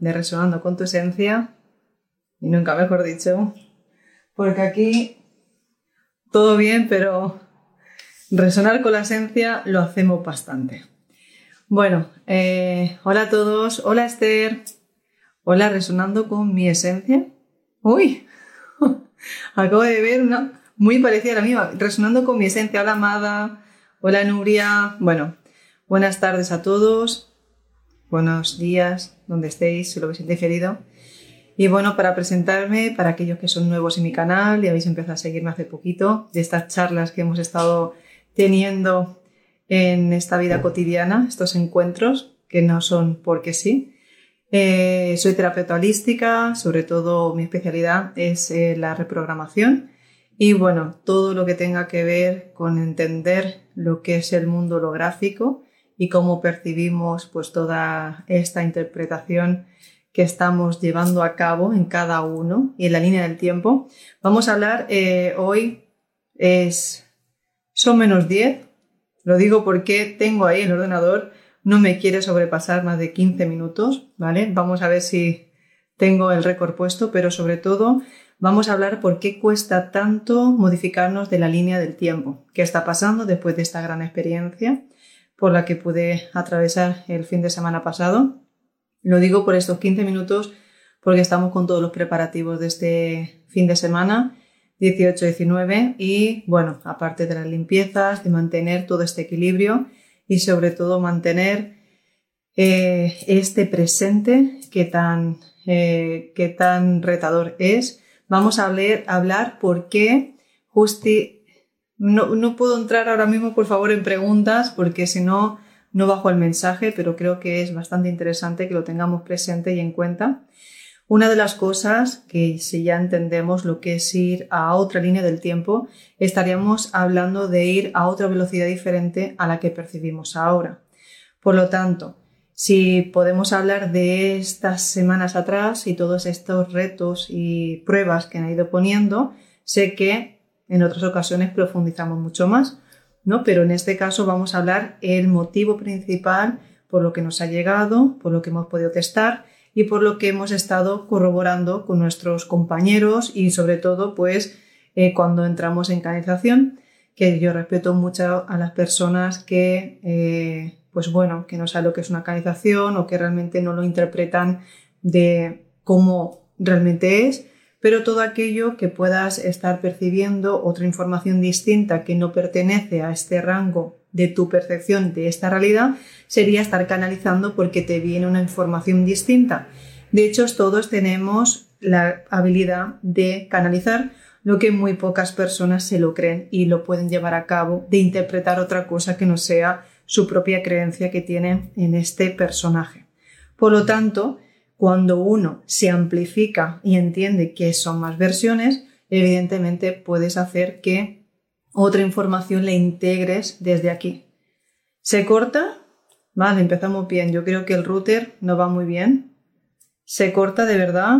de Resonando con tu Esencia. Y nunca mejor dicho, porque aquí todo bien, pero resonar con la esencia lo hacemos bastante. Bueno, eh, hola a todos, hola Esther, hola resonando con mi esencia. Uy, acabo de ver una muy parecida a la mía, resonando con mi esencia. Hola Amada, hola Nuria. Bueno, buenas tardes a todos, buenos días, donde estéis, si lo habéis diferido. Y bueno, para presentarme, para aquellos que son nuevos en mi canal y habéis empezado a seguirme hace poquito, de estas charlas que hemos estado teniendo en esta vida cotidiana, estos encuentros que no son porque sí. Eh, soy terapeuta holística, sobre todo mi especialidad es eh, la reprogramación y bueno, todo lo que tenga que ver con entender lo que es el mundo holográfico y cómo percibimos pues toda esta interpretación que estamos llevando a cabo en cada uno y en la línea del tiempo. Vamos a hablar eh, hoy, es, son menos 10, lo digo porque tengo ahí el ordenador, no me quiere sobrepasar más de 15 minutos, ¿vale? Vamos a ver si tengo el récord puesto, pero sobre todo vamos a hablar por qué cuesta tanto modificarnos de la línea del tiempo, qué está pasando después de esta gran experiencia por la que pude atravesar el fin de semana pasado lo digo por estos 15 minutos porque estamos con todos los preparativos de este fin de semana, 18-19, y bueno, aparte de las limpiezas, de mantener todo este equilibrio y sobre todo mantener eh, este presente que tan, eh, que tan retador es. Vamos a hablar, hablar por qué justi... No, no puedo entrar ahora mismo, por favor, en preguntas, porque si no no bajo el mensaje, pero creo que es bastante interesante que lo tengamos presente y en cuenta. Una de las cosas que si ya entendemos lo que es ir a otra línea del tiempo, estaríamos hablando de ir a otra velocidad diferente a la que percibimos ahora. Por lo tanto, si podemos hablar de estas semanas atrás y todos estos retos y pruebas que han ido poniendo, sé que en otras ocasiones profundizamos mucho más. ¿no? Pero en este caso vamos a hablar el motivo principal por lo que nos ha llegado, por lo que hemos podido testar y por lo que hemos estado corroborando con nuestros compañeros y sobre todo pues eh, cuando entramos en canalización, que yo respeto mucho a las personas que eh, pues bueno, que no saben lo que es una canalización o que realmente no lo interpretan de cómo realmente es pero todo aquello que puedas estar percibiendo, otra información distinta que no pertenece a este rango de tu percepción de esta realidad, sería estar canalizando porque te viene una información distinta. De hecho, todos tenemos la habilidad de canalizar, lo que muy pocas personas se lo creen y lo pueden llevar a cabo, de interpretar otra cosa que no sea su propia creencia que tienen en este personaje. Por lo tanto, cuando uno se amplifica y entiende que son más versiones, evidentemente puedes hacer que otra información le integres desde aquí. ¿Se corta? Vale, empezamos bien. Yo creo que el router no va muy bien. ¿Se corta de verdad?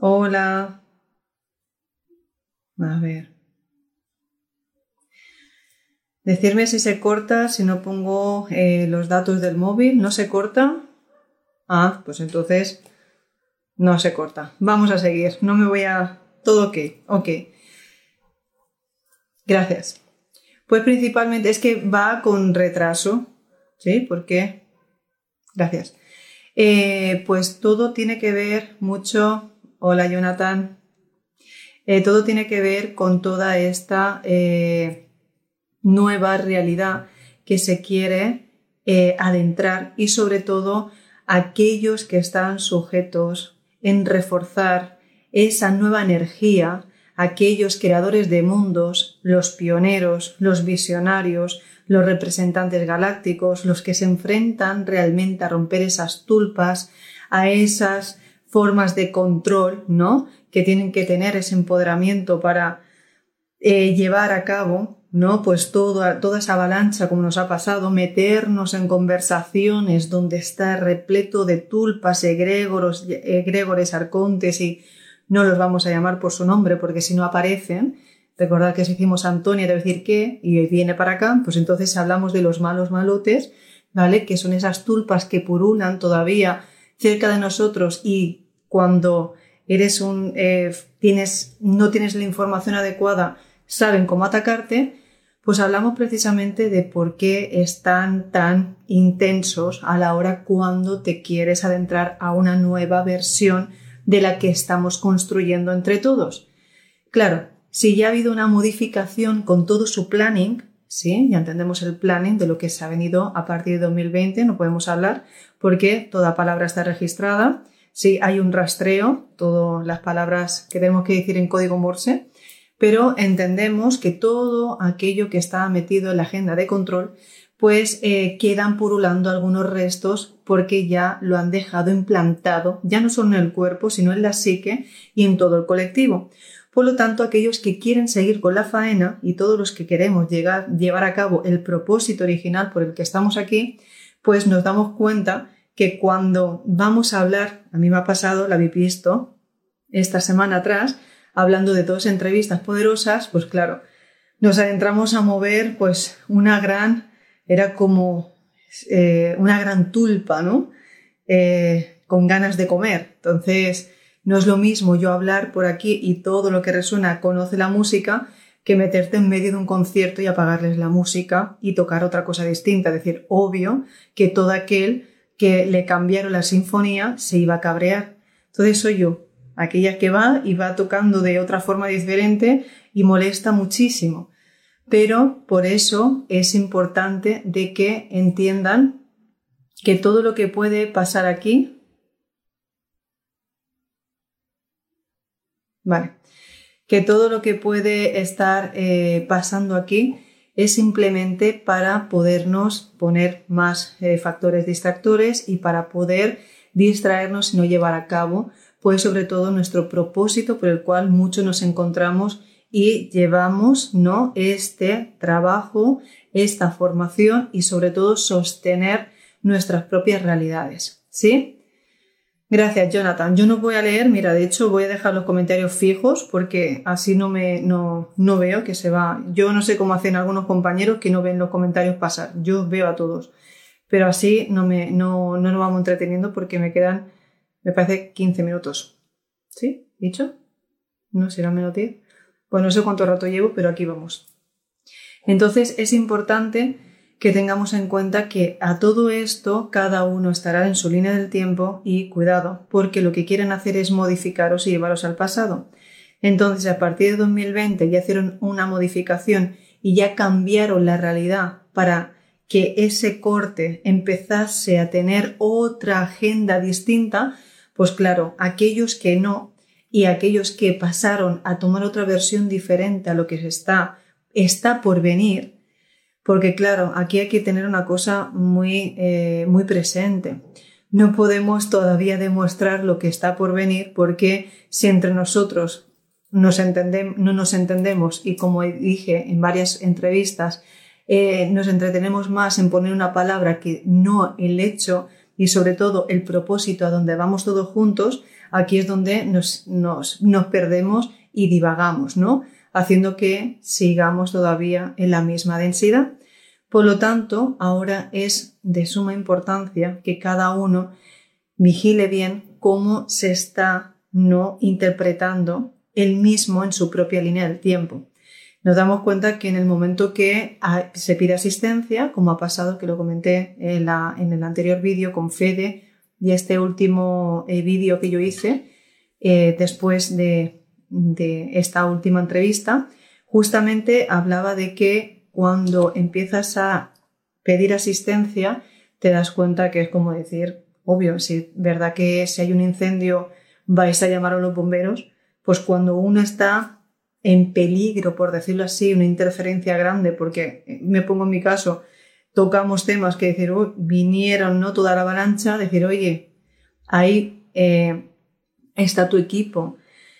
Hola. A ver. Decirme si se corta, si no pongo eh, los datos del móvil. ¿No se corta? Ah, pues entonces no se corta. Vamos a seguir. No me voy a... Todo ok. Ok. Gracias. Pues principalmente es que va con retraso. ¿Sí? ¿Por qué? Gracias. Eh, pues todo tiene que ver mucho. Hola Jonathan. Eh, todo tiene que ver con toda esta nueva realidad que se quiere eh, adentrar y sobre todo aquellos que están sujetos en reforzar esa nueva energía, aquellos creadores de mundos, los pioneros, los visionarios, los representantes galácticos, los que se enfrentan realmente a romper esas tulpas, a esas formas de control, ¿no? Que tienen que tener ese empoderamiento para eh, llevar a cabo, ¿no? Pues toda, toda esa avalancha como nos ha pasado, meternos en conversaciones donde está repleto de tulpas, egregoros, egregores, arcontes y no los vamos a llamar por su nombre porque si no aparecen, recordad que si decimos Antonia debe decir qué y viene para acá, pues entonces hablamos de los malos malotes, ¿vale? Que son esas tulpas que purulan todavía cerca de nosotros y cuando eres un, eh, tienes, no tienes la información adecuada, saben cómo atacarte, pues hablamos precisamente de por qué están tan intensos a la hora cuando te quieres adentrar a una nueva versión de la que estamos construyendo entre todos. Claro, si ya ha habido una modificación con todo su planning, ¿sí? Ya entendemos el planning de lo que se ha venido a partir de 2020, no podemos hablar porque toda palabra está registrada. Sí, hay un rastreo, todas las palabras que tenemos que decir en código Morse, pero entendemos que todo aquello que está metido en la agenda de control, pues eh, quedan purulando algunos restos porque ya lo han dejado implantado, ya no solo en el cuerpo, sino en la psique y en todo el colectivo. Por lo tanto, aquellos que quieren seguir con la faena y todos los que queremos llevar a cabo el propósito original por el que estamos aquí, pues nos damos cuenta que cuando vamos a hablar, a mí me ha pasado, la habéis visto esta semana atrás, hablando de dos entrevistas poderosas, pues claro, nos adentramos a mover pues una gran, era como eh, una gran tulpa, ¿no? Eh, con ganas de comer. Entonces, no es lo mismo yo hablar por aquí y todo lo que resuena conoce la música que meterte en medio de un concierto y apagarles la música y tocar otra cosa distinta. Es decir, obvio que todo aquel que le cambiaron la sinfonía se iba a cabrear. Entonces soy yo, aquella que va y va tocando de otra forma diferente y molesta muchísimo. Pero por eso es importante de que entiendan que todo lo que puede pasar aquí Vale. Que todo lo que puede estar eh, pasando aquí es simplemente para podernos poner más eh, factores distractores y para poder distraernos y no llevar a cabo, pues sobre todo nuestro propósito por el cual muchos nos encontramos y llevamos, ¿no? Este trabajo, esta formación y sobre todo sostener nuestras propias realidades, ¿sí? Gracias, Jonathan. Yo no voy a leer, mira, de hecho voy a dejar los comentarios fijos porque así no me no, no veo que se va. Yo no sé cómo hacen algunos compañeros que no ven los comentarios pasar. Yo veo a todos. Pero así no me no, no nos vamos entreteniendo porque me quedan, me parece, 15 minutos. ¿Sí? ¿Dicho? No será menos 10. Pues no sé cuánto rato llevo, pero aquí vamos. Entonces es importante que tengamos en cuenta que a todo esto cada uno estará en su línea del tiempo y cuidado, porque lo que quieren hacer es modificaros y llevaros al pasado. Entonces, a partir de 2020 ya hicieron una modificación y ya cambiaron la realidad para que ese corte empezase a tener otra agenda distinta, pues claro, aquellos que no y aquellos que pasaron a tomar otra versión diferente a lo que está, está por venir, porque claro, aquí hay que tener una cosa muy, eh, muy presente. No podemos todavía demostrar lo que está por venir porque si entre nosotros nos no nos entendemos y como dije en varias entrevistas, eh, nos entretenemos más en poner una palabra que no el hecho y sobre todo el propósito a donde vamos todos juntos, aquí es donde nos, nos, nos perdemos y divagamos, ¿no? Haciendo que sigamos todavía en la misma densidad. Por lo tanto, ahora es de suma importancia que cada uno vigile bien cómo se está no interpretando el mismo en su propia línea del tiempo. Nos damos cuenta que en el momento que se pide asistencia, como ha pasado, que lo comenté en, el anterior vídeo con Fede y este último eh, vídeo que yo hice eh, después de esta última entrevista, justamente hablaba de que cuando empiezas a pedir asistencia, te das cuenta que es como decir, obvio, si verdad que si hay un incendio vais a llamar a los bomberos, pues cuando uno está en peligro, por decirlo así, una interferencia grande, porque eh, me pongo en mi caso, tocamos temas que decir, vinieron no toda la avalancha, decir, oye, ahí eh, está tu equipo,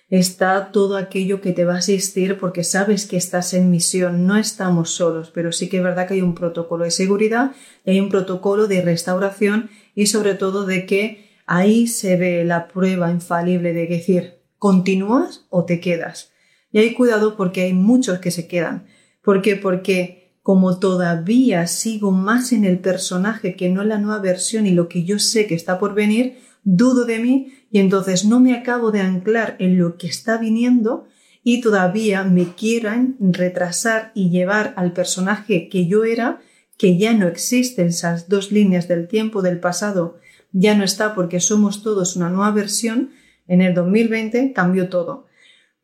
está todo aquello que te va a asistir porque sabes que estás en misión, no estamos solos, pero sí que es verdad que hay un protocolo de seguridad, hay un protocolo de restauración y sobre todo de que ahí se ve la prueba infalible de decir, ¿continúas o te quedas? Y hay cuidado porque hay muchos que se quedan. ¿Por qué? Porque como todavía sigo más en el personaje que no en la nueva versión y lo que yo sé que está por venir, dudo de mí y entonces no me acabo de anclar en lo que está viniendo y todavía me quieran retrasar y llevar al personaje que yo era, que ya no existen esas dos líneas del tiempo del pasado, ya no está porque somos todos una nueva versión, en el 2020 cambió todo.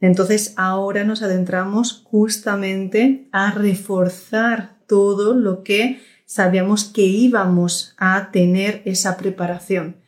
Entonces ahora nos adentramos justamente a reforzar todo lo que sabíamos que íbamos a tener esa preparación.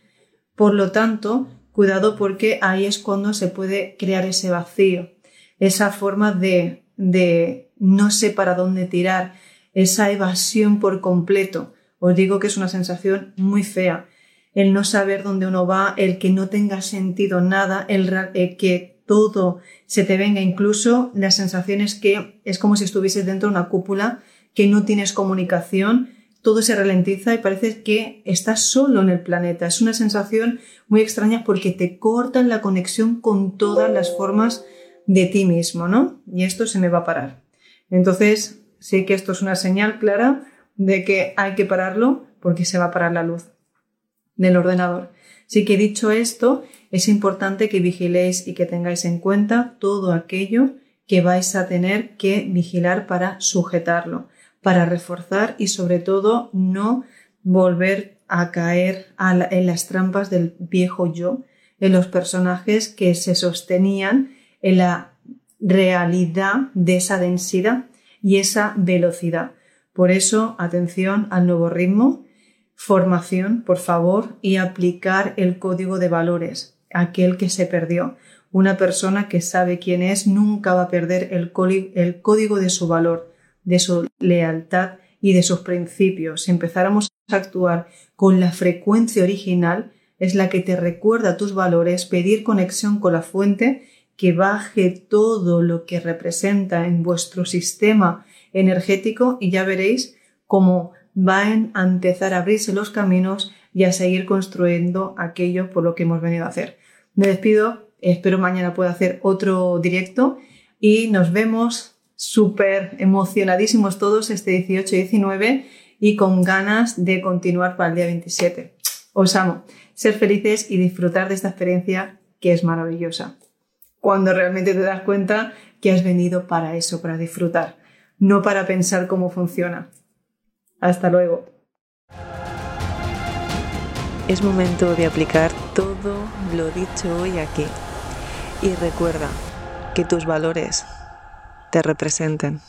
Por lo tanto, cuidado porque ahí es cuando se puede crear ese vacío, esa forma de, de no sé para dónde tirar, esa evasión por completo. Os digo que es una sensación muy fea. El no saber dónde uno va, el que no tenga sentido nada, el, eh, que todo se te venga, incluso las sensaciones que es como si estuvieses dentro de una cúpula, que no tienes comunicación, todo se ralentiza y parece que estás solo en el planeta. Es una sensación muy extraña porque te cortan la conexión con todas las formas de ti mismo, ¿no? Y esto se me va a parar. Entonces, sí que esto es una señal clara de que hay que pararlo porque se va a parar la luz del ordenador. Así que dicho esto, es importante que vigiléis y que tengáis en cuenta todo aquello que vais a tener que vigilar para sujetarlo para reforzar y sobre todo no volver a caer en las trampas del viejo yo, en los personajes que se sostenían en la realidad de esa densidad y esa velocidad. Por eso, atención al nuevo ritmo, formación, por favor, y aplicar el código de valores, aquel que se perdió. Una persona que sabe quién es nunca va a perder el, el código de su valor de su lealtad y de sus principios. Si empezáramos a actuar con la frecuencia original, es la que te recuerda tus valores, pedir conexión con la fuente, que baje todo lo que representa en vuestro sistema energético y ya veréis cómo van a empezar a abrirse los caminos y a seguir construyendo aquello por lo que hemos venido a hacer. Me despido, espero mañana pueda hacer otro directo y nos vemos súper emocionadísimos todos este 18 y 19 y con ganas de continuar para el día 27. Os amo. Ser felices y disfrutar de esta experiencia que es maravillosa. Cuando realmente te das cuenta que has venido para eso, para disfrutar, no para pensar cómo funciona. Hasta luego. Es momento de aplicar todo lo dicho hoy aquí. Y recuerda que tus valores te representen.